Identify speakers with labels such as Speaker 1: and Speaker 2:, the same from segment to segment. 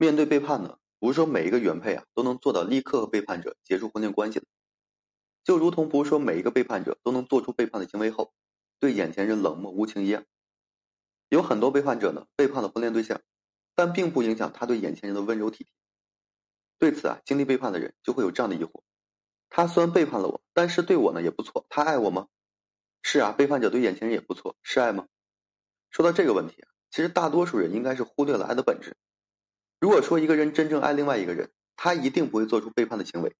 Speaker 1: 面对背叛呢，不是说每一个原配啊都能做到立刻和背叛者结束婚恋关系的，就如同不是说每一个背叛者都能做出背叛的行为后，对眼前人冷漠无情一样。有很多背叛者呢，背叛了婚恋对象，但并不影响他对眼前人的温柔体贴。对此啊，经历背叛的人就会有这样的疑惑：他虽然背叛了我，但是对我呢也不错，他爱我吗？是啊，背叛者对眼前人也不错，是爱吗？说到这个问题啊，其实大多数人应该是忽略了爱的本质。如果说一个人真正爱另外一个人，他一定不会做出背叛的行为，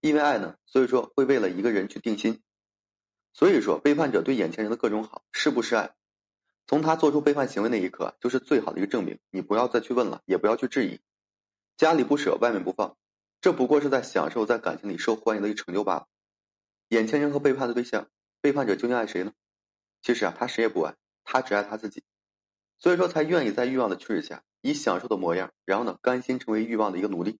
Speaker 1: 因为爱呢，所以说会为了一个人去定心。所以说，背叛者对眼前人的各种好，是不是爱？从他做出背叛行为那一刻，就是最好的一个证明。你不要再去问了，也不要去质疑。家里不舍，外面不放，这不过是在享受在感情里受欢迎的一个成就罢了。眼前人和背叛的对象，背叛者究竟爱谁呢？其实啊，他谁也不爱，他只爱他自己。所以说，才愿意在欲望的驱使下，以享受的模样，然后呢，甘心成为欲望的一个奴隶，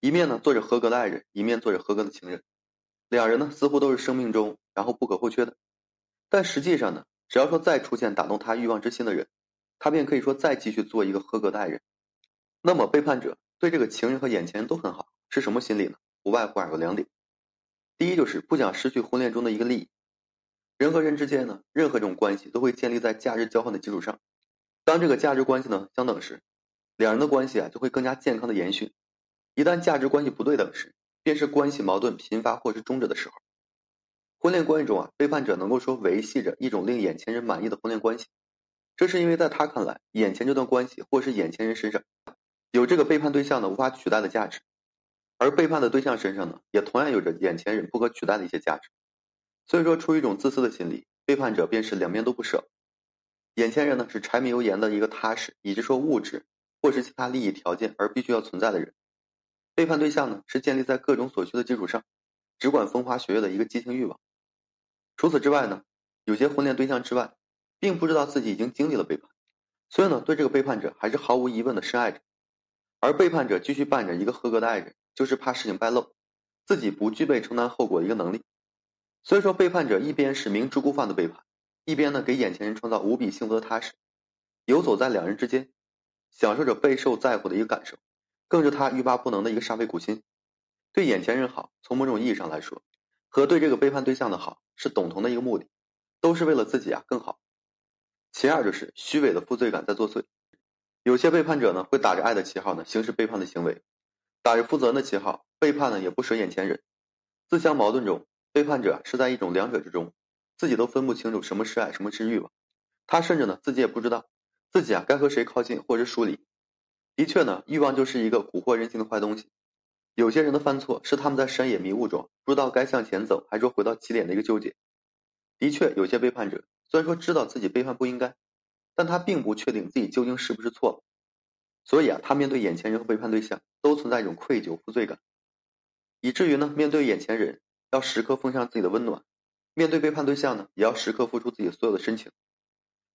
Speaker 1: 一面呢做着合格的爱人，一面做着合格的情人，两人呢似乎都是生命中然后不可或缺的，但实际上呢，只要说再出现打动他欲望之心的人，他便可以说再继续做一个合格的爱人。那么背叛者对这个情人和眼前人都很好，是什么心理呢？无外乎有两点，第一就是不想失去婚恋中的一个利益，人和人之间呢，任何这种关系都会建立在价值交换的基础上。当这个价值关系呢相等时，两人的关系啊就会更加健康的延续。一旦价值关系不对等时，便是关系矛盾频发或是终止的时候。婚恋关系中啊，背叛者能够说维系着一种令眼前人满意的婚恋关系，这是因为在他看来，眼前这段关系或是眼前人身上有这个背叛对象呢无法取代的价值，而背叛的对象身上呢也同样有着眼前人不可取代的一些价值。所以说，出于一种自私的心理，背叛者便是两边都不舍。眼前人呢是柴米油盐的一个踏实，以及说物质或是其他利益条件而必须要存在的人。背叛对象呢是建立在各种所需的基础上，只管风花雪月的一个激情欲望。除此之外呢，有些婚恋对象之外，并不知道自己已经经历了背叛，所以呢对这个背叛者还是毫无疑问的深爱着。而背叛者继续扮着一个合格的爱人，就是怕事情败露，自己不具备承担后果的一个能力。所以说背叛者一边是明知故犯的背叛。一边呢，给眼前人创造无比幸福的踏实，游走在两人之间，享受着备受在乎的一个感受，更是他欲罢不能的一个煞费苦心。对眼前人好，从某种意义上来说，和对这个背叛对象的好是等同的一个目的，都是为了自己啊更好。其二就是虚伪的负罪感在作祟，有些背叛者呢会打着爱的旗号呢行使背叛的行为，打着负责任的旗号背叛呢也不舍眼前人，自相矛盾中，背叛者是在一种两者之中。自己都分不清楚什么是爱，什么是欲望，他甚至呢自己也不知道自己啊该和谁靠近或者疏离。的确呢，欲望就是一个蛊惑人心的坏东西。有些人的犯错是他们在山野迷雾中不知道该向前走还是说回到起点的一个纠结。的确，有些背叛者虽然说知道自己背叛不应该，但他并不确定自己究竟是不是错了。所以啊，他面对眼前人和背叛对象都存在一种愧疚、负罪感，以至于呢，面对眼前人要时刻奉上自己的温暖。面对背叛对象呢，也要时刻付出自己所有的深情。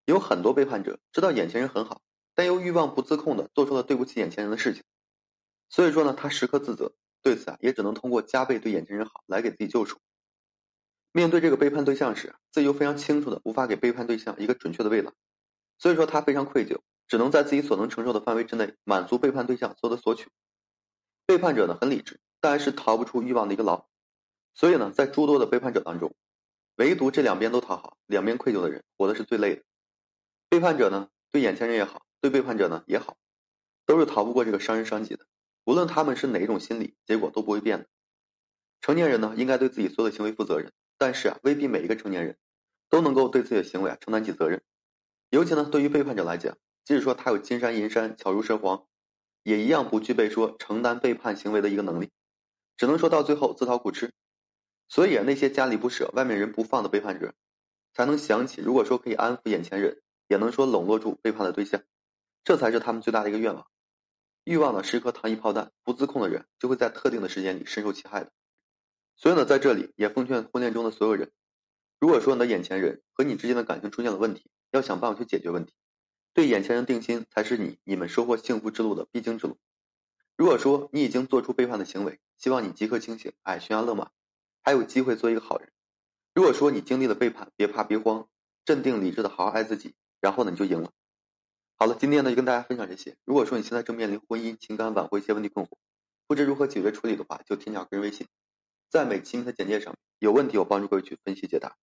Speaker 1: 有很多背叛者知道眼前人很好，但又欲望不自控的做出了对不起眼前人的事情，所以说呢，他时刻自责。对此啊，也只能通过加倍对眼前人好来给自己救赎。面对这个背叛对象时，自己又非常清楚的无法给背叛对象一个准确的未来，所以说他非常愧疚，只能在自己所能承受的范围之内满足背叛对象所有的索取。背叛者呢很理智，但是逃不出欲望的一个牢，所以呢，在诸多的背叛者当中。唯独这两边都讨好、两边愧疚的人，活的是最累的。背叛者呢，对眼前人也好，对背叛者呢也好，都是逃不过这个伤人伤己的。无论他们是哪一种心理，结果都不会变的。成年人呢，应该对自己所有的行为负责任，但是啊，未必每一个成年人都能够对自己的行为啊承担起责任。尤其呢，对于背叛者来讲，即使说他有金山银山、巧如蛇黄，也一样不具备说承担背叛行为的一个能力，只能说到最后自讨苦吃。所以啊，那些家里不舍、外面人不放的背叛者，才能想起，如果说可以安抚眼前人，也能说笼络住背叛的对象，这才是他们最大的一个愿望。欲望呢是一颗糖衣炮弹，不自控的人就会在特定的时间里深受其害的。所以呢，在这里也奉劝婚恋中的所有人，如果说你的眼前人和你之间的感情出现了问题，要想办法去解决问题，对眼前人定心才是你你们收获幸福之路的必经之路。如果说你已经做出背叛的行为，希望你即刻清醒，哎，悬崖勒马。还有机会做一个好人。如果说你经历了背叛，别怕别慌，镇定理智的好好爱自己，然后呢你就赢了。好了，今天呢就跟大家分享这些。如果说你现在正面临婚姻、情感挽回一些问题困惑，不知如何解决处理的话，就添加个人微信，在每期的简介上有问题我帮助各位去分析解答。